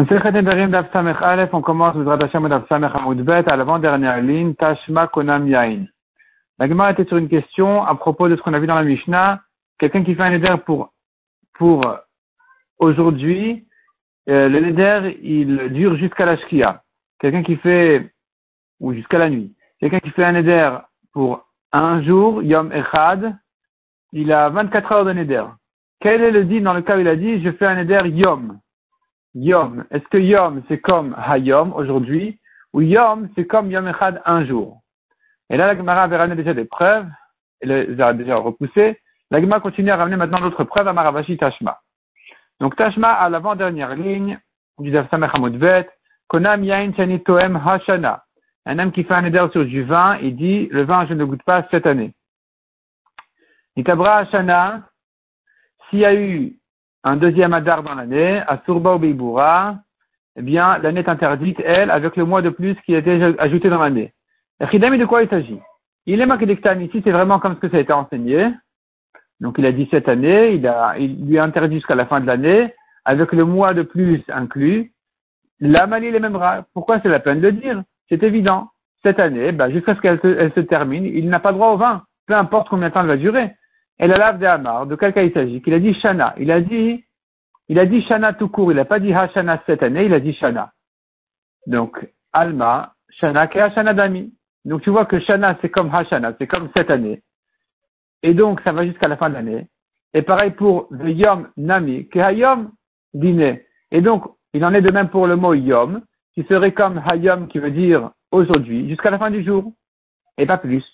On commence à l'avant-dernière ligne, Tashma Konam Yain. La Gemara était sur une question à propos de ce qu'on a vu dans la Mishnah. Quelqu'un qui fait un neder pour, pour aujourd'hui, euh, le neder, il dure jusqu'à la Shkia. Quelqu'un qui fait, ou jusqu'à la nuit. Quelqu'un qui fait un neder pour un jour, Yom Echad, il a 24 heures de neder. Quel est le dit dans le cas où il a dit, je fais un neder Yom? Yom. Est-ce que Yom, c'est comme Hayom, aujourd'hui, ou Yom, c'est comme Yom Echad, un jour? Et là, la Gemara avait ramené déjà des preuves, elle les a déjà repoussées. La Gemara continue à ramener maintenant d'autres preuves à Maravashi Tashma. Donc Tashma, à l'avant-dernière ligne, du Daf Samech Konam Yain Toem Hashana. Un homme qui fait un éder sur du vin, il dit, le vin, je ne goûte pas cette année. Nitabra Hashana, s'il y a eu un deuxième Adar dans l'année, à Surba ou Beiboura, eh bien, l'année est interdite, elle, avec le mois de plus qui a été ajouté dans l'année. Chidami, de quoi il s'agit? Il est marqué ici, c'est vraiment comme ce que ça a été enseigné. Donc, il a dit cette année, il, a, lui a interdit jusqu'à la fin de l'année, avec le mois de plus inclus. La Mali, les mêmes. Pourquoi c'est la peine de dire? C'est évident. Cette année, ben, jusqu'à ce qu'elle se termine, il n'a pas droit au vin. Peu importe combien de temps elle va durer. Et la lave de Hamar, de quel cas il s'agit? Qu'il a dit Shana. Il a dit, il a dit Shana tout court. Il n'a pas dit Hashana cette année, il a dit Shana. Donc, Alma, Shana, qui Hashana Dami. Donc, tu vois que Shana, c'est comme Hashana, c'est comme cette année. Et donc, ça va jusqu'à la fin de l'année. Et pareil pour le Yom Nami, qui Hayom dîner. Et donc, il en est de même pour le mot Yom, qui serait comme Hayom, qui veut dire aujourd'hui, jusqu'à la fin du jour. Et pas plus.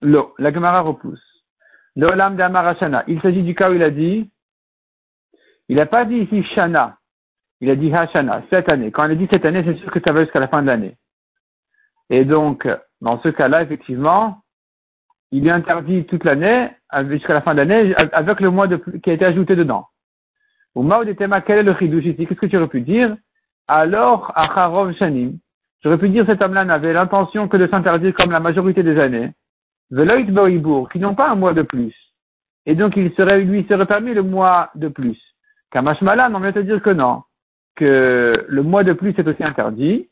L'eau, la Gemara repousse. L'Olam d'Amarashana. Il s'agit du cas où il a dit, il n'a pas dit ici Shana, il a dit Hashana, cette année. Quand il a dit cette année, c'est sûr que ça va jusqu'à la fin de l'année. Et donc, dans ce cas-là, effectivement, il est interdit toute l'année, jusqu'à la fin de l'année, avec le mois de, qui a été ajouté dedans. Au Mao de Tema, quel est le chidouche Qu'est-ce que tu aurais pu dire? Alors, Acharov Shanim, j'aurais pu dire cet homme-là n'avait l'intention que de s'interdire comme la majorité des années. Veloit Boibourg, qui n'ont pas un mois de plus. Et donc, il serait, lui serait permis le mois de plus. Kamashmalan, on vient te dire que non. Que le mois de plus est aussi interdit.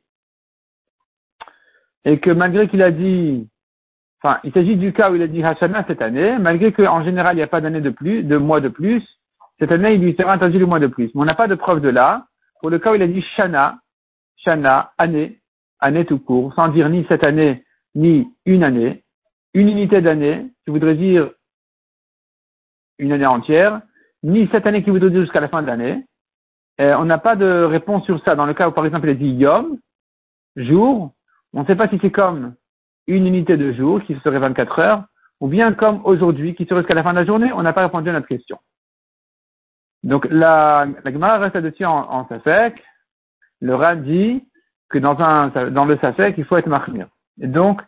Et que malgré qu'il a dit, enfin, il s'agit du cas où il a dit Hashana cette année, malgré qu'en général, il n'y a pas d'année de plus, de mois de plus, cette année, il lui sera interdit le mois de plus. Mais on n'a pas de preuve de là. Pour le cas où il a dit Shana, Shana, année, année tout court, sans dire ni cette année, ni une année, une unité d'année, qui voudrait dire une année entière, ni cette année qui voudrait dire jusqu'à la fin de l'année. Euh, on n'a pas de réponse sur ça. Dans le cas où, par exemple, il a dit yom, jour, on ne sait pas si c'est comme une unité de jour, qui serait 24 heures, ou bien comme aujourd'hui, qui serait jusqu'à la fin de la journée. On n'a pas répondu à notre question. Donc, la, la Gemara reste là-dessus en, en Safek. Le Rat dit que dans, un, dans le Safek, il faut être marmire. Et donc,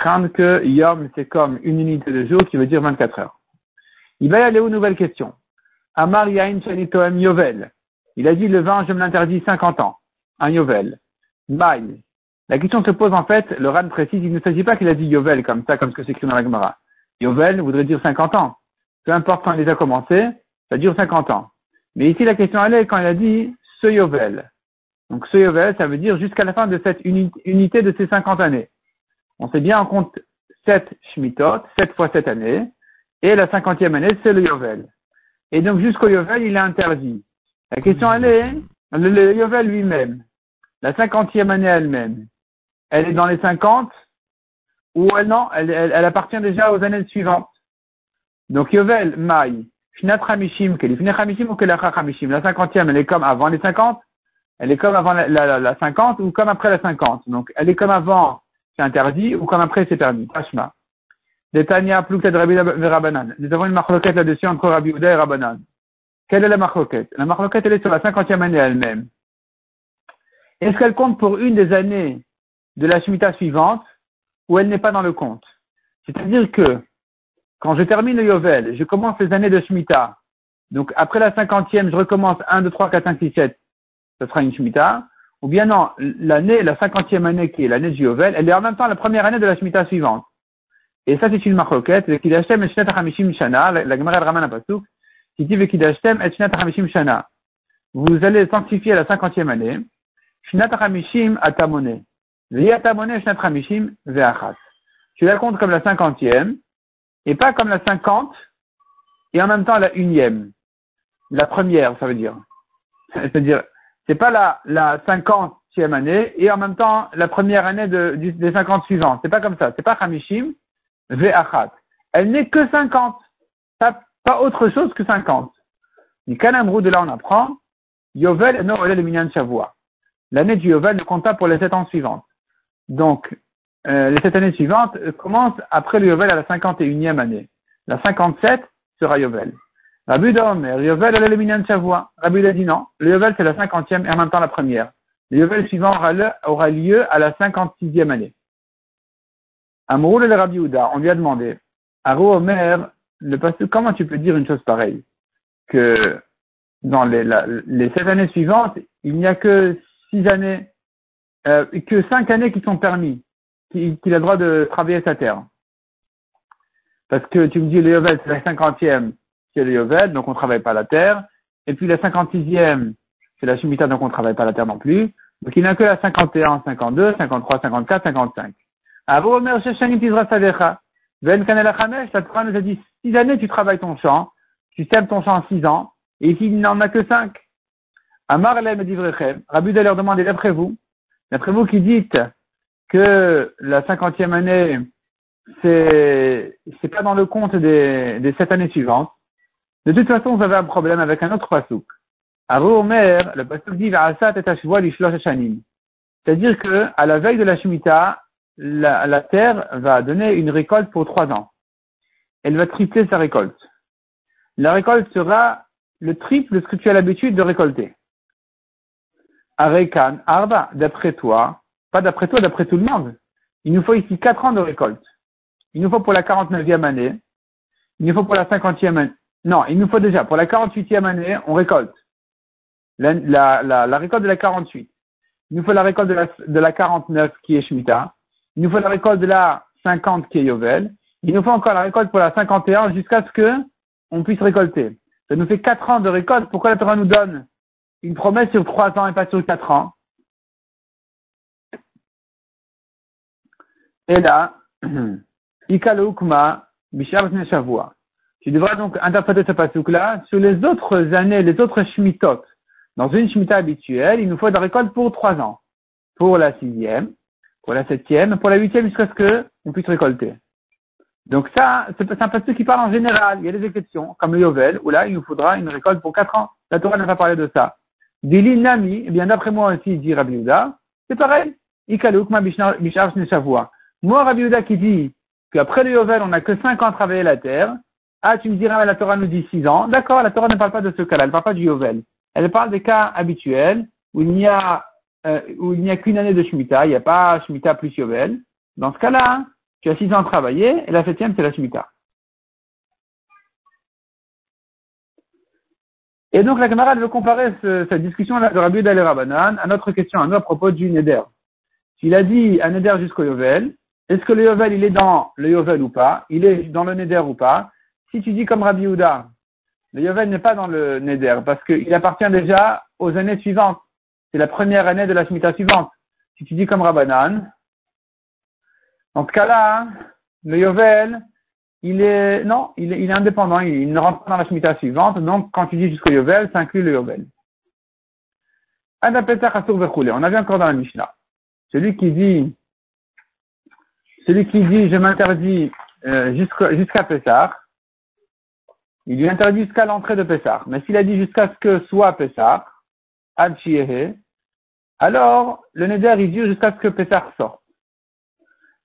craindre que Yom, c'est comme une unité de jour qui veut dire 24 heures. Il va y aller aux nouvelles questions. Amar Yain Toem Yovel. Il a dit le vin, je me l'interdis 50 ans. Un Yovel. Maï. La question se pose en fait, le Ran précise, il ne s'agit pas qu'il a dit Yovel comme ça, comme ce que c'est écrit dans la Gemara. Yovel voudrait dire 50 ans. Peu importe quand il a commencé, ça dure 50 ans. Mais ici, la question elle est quand il a dit ce Yovel. Donc ce Yovel, ça veut dire jusqu'à la fin de cette unité de ces 50 années on sait bien en compte 7 Shmitot, 7 fois 7 années, et la cinquantième année, c'est le Yovel. Et donc jusqu'au Yovel, il est interdit. La question elle est, le, Yovel lui-même, la cinquantième année elle-même, elle est dans les 50 ou elle non, elle, appartient déjà aux années suivantes. Donc Yovel, Maï, Shnat Hamishim, ou Hamishim, la cinquantième, elle est comme avant les 50, elle est comme avant la, la, la 50 ou comme après la 50. Donc elle est comme avant c'est interdit ou comme après c'est permis. Tashma. Detania Plouket Rabbi Rabanan. Nous avons une marloquette là-dessus entre Rabbi Uda et Rabanan. Quelle est la marloquette? La marloquette, elle est sur la cinquantième année elle-même. Est-ce qu'elle compte pour une des années de la Shemitah suivante ou elle n'est pas dans le compte? C'est-à-dire que quand je termine le Yovel, je commence les années de Shemitah. Donc après la cinquantième, je recommence 1, 2, 3, 4, 5, 6, 7. Ce sera une Shemitah. Ou bien non, l'année, la cinquantième année qui est l'année du Yovel, elle est en même temps la première année de la Shemitah suivante. Et ça, c'est une marloquette. Vekidashtem et Shana. La Gemara de Raman qui dit et Shana. vous allez sanctifier la cinquantième année. Shnat Hamishim atamone. Ve'achat. Tu la comptes comme la cinquantième, et pas comme la cinquante, et en même temps la unième. La première, ça veut dire. C'est-à-dire, c'est pas la, la cinquantième année, et en même temps la première année de, des cinquante suivantes. C'est pas comme ça. C'est pas Hamishim ve'achat. Elle n'est que cinquante. Pas, pas autre chose que cinquante. Du Kanamrou, de là on apprend, Yovel no le minyan Shavua. L'année du Yovel ne compte pas pour les sept ans suivantes. Donc, euh, les sept années suivantes commencent après le Yovel à la 51e année. La 57 sera Yovel. Rabbi Omer, Yovel le minyan Shavua. Rabbi a dit non, le Yovel c'est la 50e et en même temps la première. Le Yovel suivant aura, lieu à la 56e année. Amroul le Rabbi Uda, on lui a demandé, Aro Omer, le comment tu peux dire une chose pareille? Que dans les, les sept années suivantes, il n'y a que six années, euh, que cinq années qui sont permis, qu'il a le droit de travailler sa terre. Parce que tu me dis le Yovel, c'est la cinquantième, c'est le Yovel, donc on ne travaille pas la terre. Et puis la cinquante-sixième, c'est la Shemitah, donc on ne travaille pas la terre non plus. Donc il n'y a que la 51, 52, 53, 54, 55. Avo Omer Kanela Chamesh, la Torah nous a dit, six années tu travailles ton champ, tu sèmes ton champ six ans, et ici, il n'en a que cinq. Amar me dit Rabbi leur demander d'après vous, d'après vous qui dites que la cinquantième année, c'est, c'est pas dans le compte des, des sept années suivantes. De toute façon, vous avez un problème avec un autre pasouk. Aru Omer, le pasouk dit Va'asat et C'est-à-dire que, à la veille de la Shemitah, la, la terre va donner une récolte pour trois ans. Elle va tripler sa récolte. La récolte sera le triple de ce que tu as l'habitude de récolter. Arekan, Arba, d'après toi, pas d'après toi, d'après tout le monde, il nous faut ici quatre ans de récolte. Il nous faut pour la 49e année, il nous faut pour la 50e année, non, il nous faut déjà, pour la 48e année, on récolte. La, la, la, récolte de la 48. Il nous faut la récolte de la, de la 49 qui est Shemitah. Il nous faut la récolte de la 50 qui est Yovel. Il nous faut encore la récolte pour la 51 jusqu'à ce que on puisse récolter. Ça nous fait quatre ans de récolte. Pourquoi la Torah nous donne une promesse sur trois ans et pas sur quatre ans? Et là, Ikaloukma, Shavua. Tu devras donc interpréter ce pasouk-là sur les autres années, les autres shmitot. Dans une shmita habituelle, il nous faut de la récolte pour trois ans. Pour la sixième, pour la septième, pour la huitième jusqu'à ce qu'on puisse récolter. Donc ça, c'est un passage qui parle en général. Il y a des exceptions, comme le Yovel, où là, il nous faudra une récolte pour quatre ans. La Torah n'a pas parlé de ça. Dili Nami, eh bien d'après moi aussi, dit Rabbi c'est pareil. Ikalouk ma bishar Moi, Rabbi Yehuda qui dit qu'après le Yovel, on n'a que cinq ans à travailler la terre. Ah, tu me diras, la Torah nous dit six ans. D'accord, la Torah ne parle pas de ce cas-là, elle ne parle pas du Yovel. Elle parle des cas habituels où il n'y a, euh, où il n'y a qu'une année de Shemitah, il n'y a pas Shemitah plus Yovel. Dans ce cas-là, tu as six ans à travailler, et la septième, c'est la Shemitah. Et donc, la camarade veut comparer cette discussion-là de Rabbi Dal Rabanan à notre question, à nous, à propos du Neder. S'il a dit un Neder jusqu'au Yovel, est-ce que le Yovel, il est dans le Yovel ou pas? Il est dans le Neder ou pas? Si tu dis comme Rabbi Houda, le Yovel n'est pas dans le Neder, parce qu'il appartient déjà aux années suivantes. C'est la première année de la Shemitah suivante. Si tu dis comme Rabbanan, dans ce cas-là, le Yovel, il est, non, il est, il est indépendant, il, ne rentre pas dans la Shemitah suivante, donc quand tu dis jusqu'au Yovel, ça inclut le Yovel. On avait encore dans la Mishnah. Celui qui dit, celui qui dit, je m'interdis euh, jusqu'à Pessah, il lui interdit jusqu'à l'entrée de Pessah. Mais s'il a dit jusqu'à ce que soit Pessah, Ad alors le Neder il dure jusqu'à ce que Pessah sorte.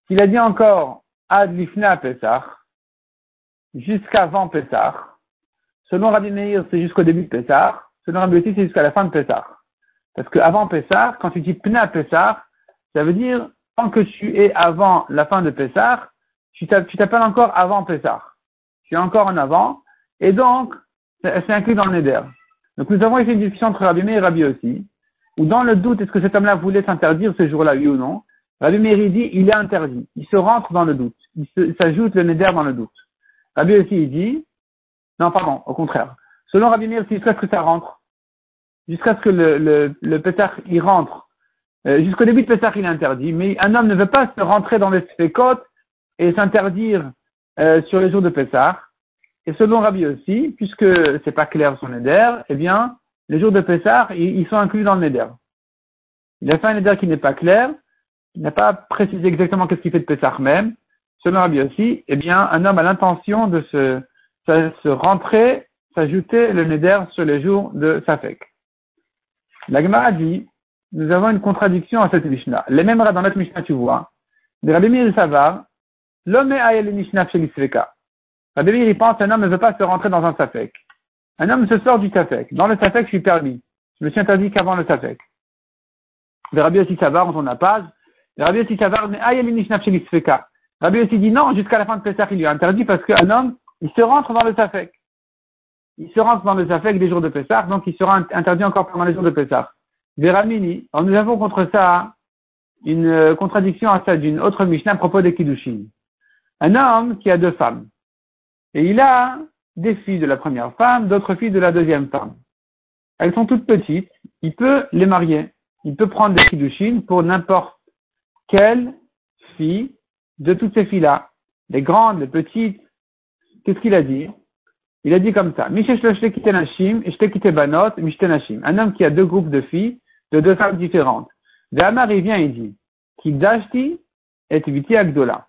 S'il a dit encore Ad Lifna Pesach, jusqu'avant Pesach, selon Rabbi Meir, c'est jusqu'au début de Pesach, selon Rabbi Yossi, c'est jusqu'à la fin de Pesach. Parce que avant Pesach, quand tu dis Pna Pesach, ça veut dire, tant que tu es avant la fin de Pesach, tu t'appelles encore avant Pesach. Tu es encore en avant, et donc, c'est inclus dans le Neder. Donc nous avons ici une discussion entre Rabbi Meir et Rabbi aussi, où dans le doute, est-ce que cet homme-là voulait s'interdire ce jour-là, oui ou non, Rabbi Meir dit, il est interdit. Il se rentre dans le doute. Il s'ajoute le neder dans le doute. Rabbi aussi, il dit, non, pardon, au contraire. Selon Rabbi Meir, c'est ce que ça rentre. jusqu'à ce que le, le, le Pessah y rentre. Euh, jusqu'au début de Pessah, il est interdit, mais un homme ne veut pas se rentrer dans les spécotes et s'interdire euh, sur les jours de Pessah. Et selon Rabbi aussi, puisque c'est pas clair son Neder, eh bien, les jours de Pessah, ils, sont inclus dans le Neder. Il a fait un Neder qui n'est pas clair, il n'a pas précisé exactement qu'est-ce qu'il fait de Pessah même. Selon Rabbi aussi, eh bien, un homme a l'intention de se, se rentrer, s'ajouter le Neder sur les jours de Safek. La Gemara dit, nous avons une contradiction à cette Mishnah. Les mêmes dans notre Mishnah, tu vois, de Rabbi Meir Savar, l'homme est ayel Mishnah chez l'Isreka. Rabbi il pense, un homme ne veut pas se rentrer dans un Safek. Un homme se sort du Safek. Dans le Safek, je suis permis. Je me suis interdit qu'avant le Safek. Rabbi aussi Savar, on tourne la page. Rabbi aussi Savar, mais l'Isreka. Rabbi aussi dit non, jusqu'à la fin de Pessah, il lui a interdit parce qu'un homme, il se rentre dans le Safek il se rentre dans le Zafek des jours de Pessah, donc il sera interdit encore pendant les jours de Pessah. Veramini, nous avons contre ça une euh, contradiction à ça d'une autre Mishnah à propos des Kiddushin. Un homme qui a deux femmes. Et il a des filles de la première femme, d'autres filles de la deuxième femme. Elles sont toutes petites, il peut les marier. Il peut prendre des Kiddushin pour n'importe quelle fille de toutes ces filles-là. Les grandes, les petites. Qu'est-ce qu'il a dit? Il a dit comme ça. Un homme qui a deux groupes de filles, de deux femmes différentes. Amar, il vient, il dit, Kidashti et Viti Agdola.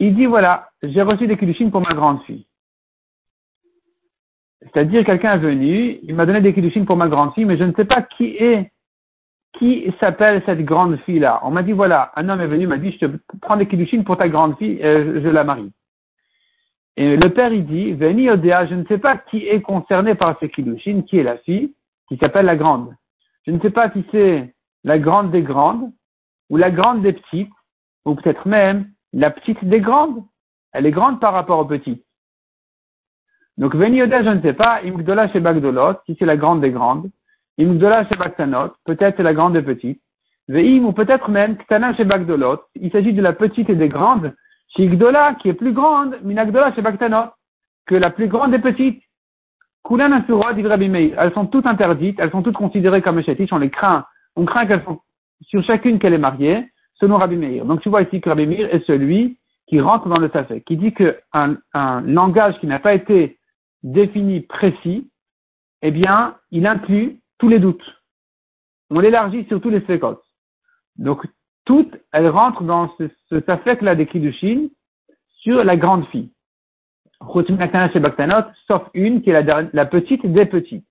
Il dit, voilà, j'ai reçu des kiddushin pour ma grande fille. C'est-à-dire, quelqu'un est venu, il m'a donné des kiddushin pour ma grande fille, mais je ne sais pas qui est, qui s'appelle cette grande fille-là. On m'a dit, voilà, un homme est venu, m'a dit, je te prends des kiddushin pour ta grande fille, et je la marie. Et le père, il dit, Veni Odea, je ne sais pas qui est concerné par ces kiddushin, qui est la fille, qui s'appelle la grande. Je ne sais pas si c'est la grande des grandes, ou la grande des petites, ou peut-être même la petite des grandes. Elle est grande par rapport aux petites. Donc, Veni Odea, je ne sais pas, Imgdola chez Bagdolot, si c'est la grande des grandes. Imgdola chez Baktanot, peut-être c'est la grande des petites. Veim, ou peut-être même Ktana chez Bagdolot, il s'agit de la petite et des grandes, Shigdola, qui est plus grande, Minagdola chez que la plus grande des petites. Kulan Asura, dit Rabbi Meir. Elles sont toutes interdites, elles sont toutes considérées comme chétiches, on les craint. On craint qu'elles sont, sur chacune qu'elle est mariée, Donc tu vois ici que Rabbi Meir est celui qui rentre dans le Safek, qui dit qu'un un langage qui n'a pas été défini précis, eh bien, il inclut tous les doutes. On l'élargit sur tous les séquotes. Donc, toutes, elles rentrent dans ce, ce là des Kiddushin sur la grande fille. Sauf une qui est la, la petite des petites.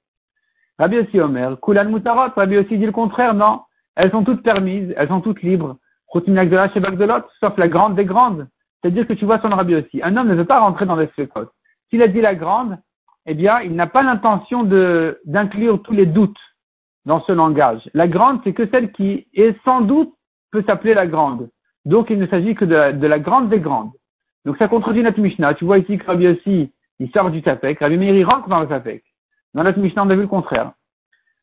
Rabbi aussi Omer, Kulan Mutarot, Rabbi aussi dit le contraire, non. Elles sont toutes permises, elles sont toutes libres. Sauf la grande des grandes. C'est-à-dire que tu vois son Rabbi aussi. Un homme ne veut pas rentrer dans les séquotes. S'il a dit la grande, eh bien, il n'a pas l'intention d'inclure tous les doutes dans ce langage. La grande, c'est que celle qui est sans doute peut s'appeler la grande. Donc il ne s'agit que de la, grande des grandes. Donc ça contredit notre Mishnah. Tu vois ici que Rabbi aussi, il sort du Tafek. Rabbi Meir, il rentre dans le Tafek. Dans notre Mishnah, on a vu le contraire.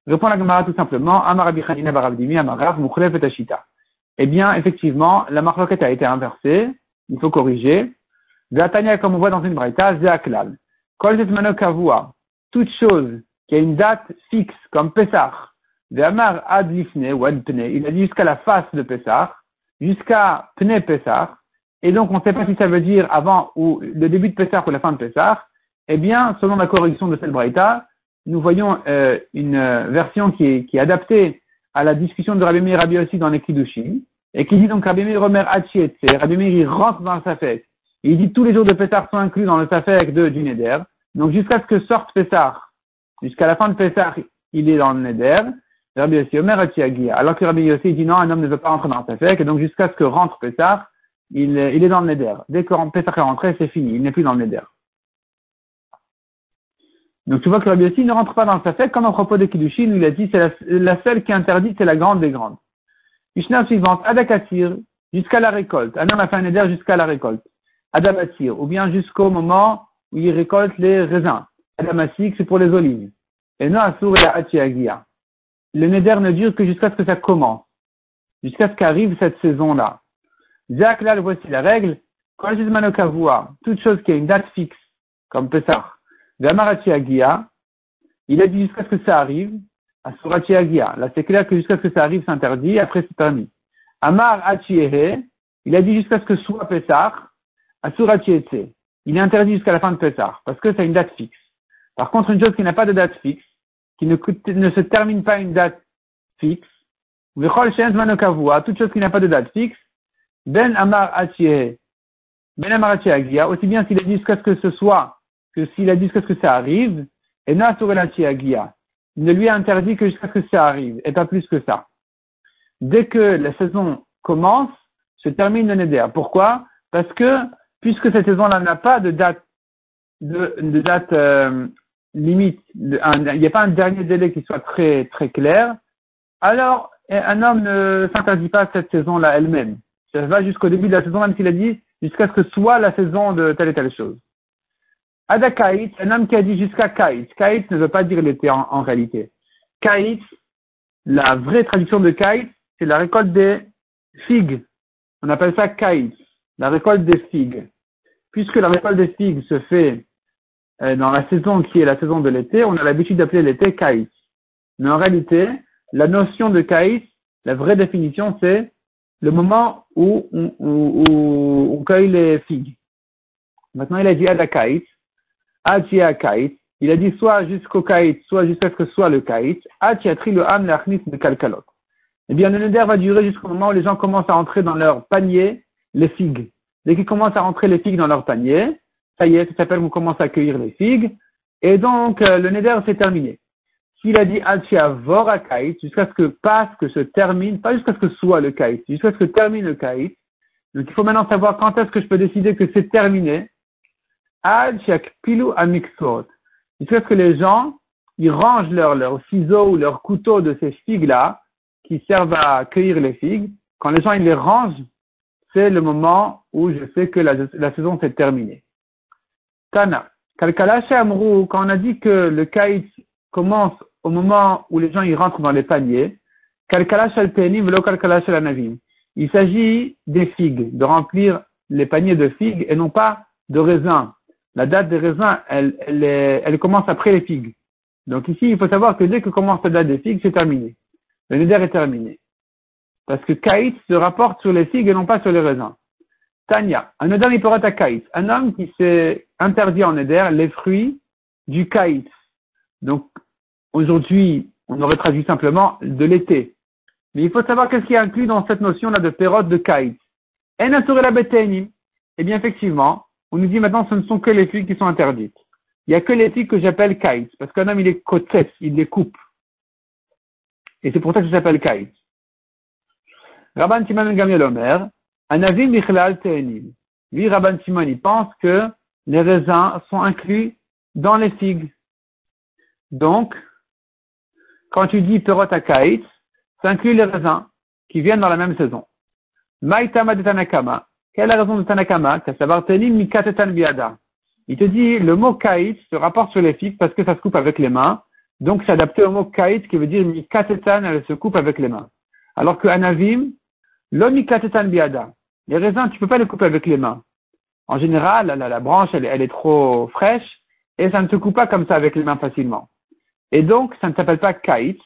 Répond la Gemara tout simplement, Eh bien, effectivement, la marloquette a été inversée. Il faut corriger. Gatania, comme on voit dans une braïta, Zeaklal. Kol Kavua. Toute chose qui a une date fixe, comme Pesach, Amar ad lifne ou ad pne, il a dit jusqu'à la face de Pessah, jusqu'à pne Pessah, et donc on ne sait pas si ça veut dire avant ou le début de Pessah ou la fin de Pessah, eh bien, selon la correction de cette braïta, nous voyons euh, une euh, version qui est, qui est adaptée à la discussion de Rabbi Meir Rabbi aussi dans les Kiddushin, et qui dit donc Rabbi Meir Omer Hachietse, Rabbi Meir il rentre dans le Safek, il dit tous les jours de Pessah sont inclus dans le Safek de, du Neder, donc jusqu'à ce que sorte Pessah, jusqu'à la fin de Pessah, il est dans le Neder, Rabbi Yossi Omer Alors que Rabbi Yossi dit non, un homme ne veut pas rentrer dans Tafek, et donc jusqu'à ce que rentre Pessah, il, il est dans le Neder. Dès que Pessah est rentré, c'est fini, il n'est plus dans le Neder. Donc tu vois que Rabbi Yossi ne rentre pas dans le Tafek, comme à propos de Kiddushin, où il a dit c'est la, la, seule qui est interdite, c'est la grande des grandes. Mishnah suivante, Adakatir, jusqu'à la récolte. Un homme a fait un Neder jusqu'à la récolte. Adamatir, ou bien jusqu'au moment où il récolte les raisins. Adamasik, c'est pour les olives. Et non, Asur et Atiagia le neder ne dure que jusqu'à ce que ça commence, jusqu'à ce qu'arrive cette saison-là. Zach, là, voici la règle. Quand toute chose qui a une date fixe, comme Pessah, Gamarachi Agia, il a dit jusqu'à ce que ça arrive, Asurati Agia. Là, c'est clair que jusqu'à ce que ça arrive, c'est interdit, après c'est permis. Amar Achiehe, il a dit jusqu'à ce que soit Pessah, Asurati Etse. Il est interdit jusqu'à la fin de Pessah, parce que c'est une date fixe. Par contre, une chose qui n'a pas de date fixe, qui ne, se termine pas une date fixe, toute chose qui n'a pas de date fixe, Ben Amar Achiehe, Ben Amar Achiehe aussi bien s'il a dit jusqu'à ce que ce soit, que s'il a dit jusqu'à ce que ça arrive, et Nasurati Agia il ne lui a interdit que jusqu'à ce que ça arrive, et pas plus que ça. Dès que la saison commence, se termine le Neder. Pourquoi? Parce que, puisque cette saison-là n'a pas de date, de date euh, limite, il n'y a pas un dernier délai qui soit très, très clair, alors un homme ne s'interdit pas cette saison-là elle-même. Ça va jusqu'au début de la saison, même s'il a dit jusqu'à ce que soit la saison de telle et telle chose. Ada Kaït, un homme qui a dit jusqu'à Kaït. Kaït ne veut pas dire l'été en, réalité. Kaït, la vraie traduction de Kaït, c'est la récolte des figues. On appelle ça Kaït, la récolte des figues. Puisque la récolte des figues se fait euh, dans la saison qui est la saison de l'été, on a l'habitude d'appeler l'été Kaït. Mais en réalité, la notion de Kaït, la vraie définition, c'est le moment où on, où, on cueille les figues. Maintenant, il a dit Adakaït, Achia Kait, il a dit soit jusqu'au Kait, soit jusqu'à ce que soit le Kait, Achiatri le Ham l'Achnis de Kalkalot. Eh bien, le Neder va durer jusqu'au moment où les gens commencent à entrer dans leur panier les figues. Dès qu'ils commencent à rentrer les figues dans leur panier, ça y est, ça s'appelle, vous commencez à cueillir les figues, et donc euh, le Neder s'est terminé. S'il a dit Achia Vora Kait, jusqu'à ce que passe, que se termine, pas jusqu'à ce que soit le Kait, jusqu'à ce que termine le Kait, donc il faut maintenant savoir quand est-ce que je peux décider que c'est terminé. Jusqu'à ce que les gens, ils rangent leurs leur ciseaux ou leurs couteaux de ces figues-là, qui servent à cueillir les figues. Quand les gens, ils les rangent, c'est le moment où je sais que la, la saison s'est terminée. Tana. Amrou, quand on a dit que le kaït commence au moment où les gens ils rentrent dans les paniers, Kalkalash al velo Il s'agit des figues, de remplir les paniers de figues et non pas de raisins la date des raisins, elle, commence après les figues. Donc ici, il faut savoir que dès que commence la date des figues, c'est terminé. Le neder est terminé. Parce que Kaït se rapporte sur les figues et non pas sur les raisins. Tanya, un neder à Kaït. Un homme qui s'est interdit en neder les fruits du Kaït. Donc, aujourd'hui, on aurait traduit simplement de l'été. Mais il faut savoir qu'est-ce qui est inclus dans cette notion-là de période de Kaït. En la Eh bien, effectivement, on nous dit maintenant ce ne sont que les figues qui sont interdites. Il n'y a que les figues que j'appelle kites, parce qu'un homme il est côté, il les coupe. Et c'est pour ça que j'appelle kites. Rabban Simon Gamiel Omer, Anavi Michlal Te'enim. Lui, Rabban Simon, il pense que les raisins sont inclus dans les figues. Donc, quand tu dis perot à ça inclut les raisins qui viennent dans la même saison. Maïtama de Tanakama, quelle est la raison de Tanakama? Il te dit, le mot kaït se rapporte sur les figues parce que ça se coupe avec les mains. Donc, c'est adapté au mot kaït qui veut dire mikatetan, elle se coupe avec les mains. Alors que anavim, lo mikatetan biada. Les raisins, tu peux pas les couper avec les mains. En général, la, branche, elle, est trop fraîche et ça ne se coupe pas comme ça avec les mains facilement. Et donc, ça ne s'appelle pas kaït.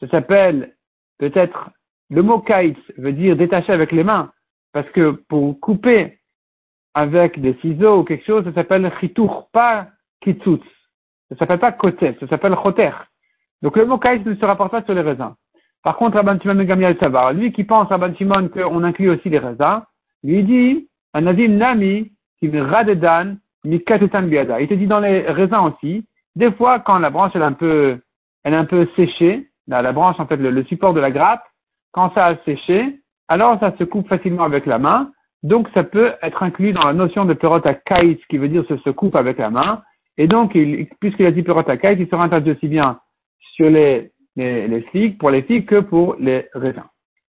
Ça s'appelle peut-être, le mot kaït veut dire détacher avec les mains. Parce que pour couper avec des ciseaux ou quelque chose, ça s'appelle chitour, pas kitsutz. Ça s'appelle pas kotet, ça s'appelle choter. Donc le mot kaïs ne se rapporte pas sur les raisins. Par contre, Rabban Shimon Gamiel Savar, lui qui pense, Rabban Shimon, qu'on inclut aussi les raisins, lui dit, Anazim Nami, radedan, katetan biada. Il te dit dans les raisins aussi, des fois, quand la branche elle est un peu, elle est un peu séchée, la, branche, en fait, le, support de la grappe, quand ça a séché, alors ça se coupe facilement avec la main. Donc ça peut être inclus dans la notion de perota kait, qui veut dire se, se coupe avec la main. Et donc, puisqu'il a dit perota kait, il sera interdit aussi bien sur les, les, les figues, pour les figues que pour les raisins.